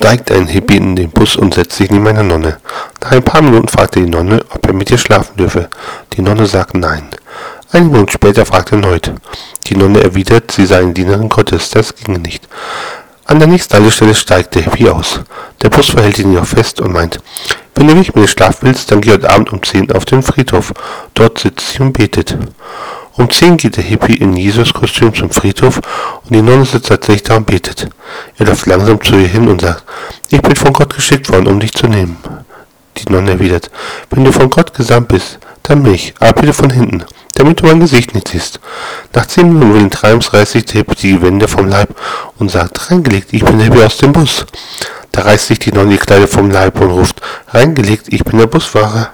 steigt ein Hippie in den Bus und setzt sich neben eine Nonne. Nach ein paar Minuten fragt er die Nonne, ob er mit ihr schlafen dürfe. Die Nonne sagt nein. Einige Minuten später fragt er erneut. Die Nonne erwidert, sie sei eine Dienerin Gottes, das ginge nicht. An der nächsten Haltestelle steigt der Hippie aus. Der Bus verhält ihn jedoch fest und meint, wenn du nicht mit mir schlafen willst, dann geh heute Abend um 10 auf den Friedhof. Dort sitzt sie und betet. Um 10 geht der Hippie in Jesus-Kostüm zum Friedhof und die Nonne sitzt tatsächlich da und betet. Er läuft langsam zu ihr hin und sagt, ich bin von Gott geschickt worden, um dich zu nehmen. Die Nonne erwidert, wenn du von Gott gesandt bist, dann mich, aber bitte von hinten, damit du mein Gesicht nicht siehst. Nach zehn Minuten wilden Treibens reißt sich der Hippie die Wände vom Leib und sagt, reingelegt, ich bin der Hippie aus dem Bus. Da reißt sich die Nonne die Kleider vom Leib und ruft, reingelegt, ich bin der Busfahrer.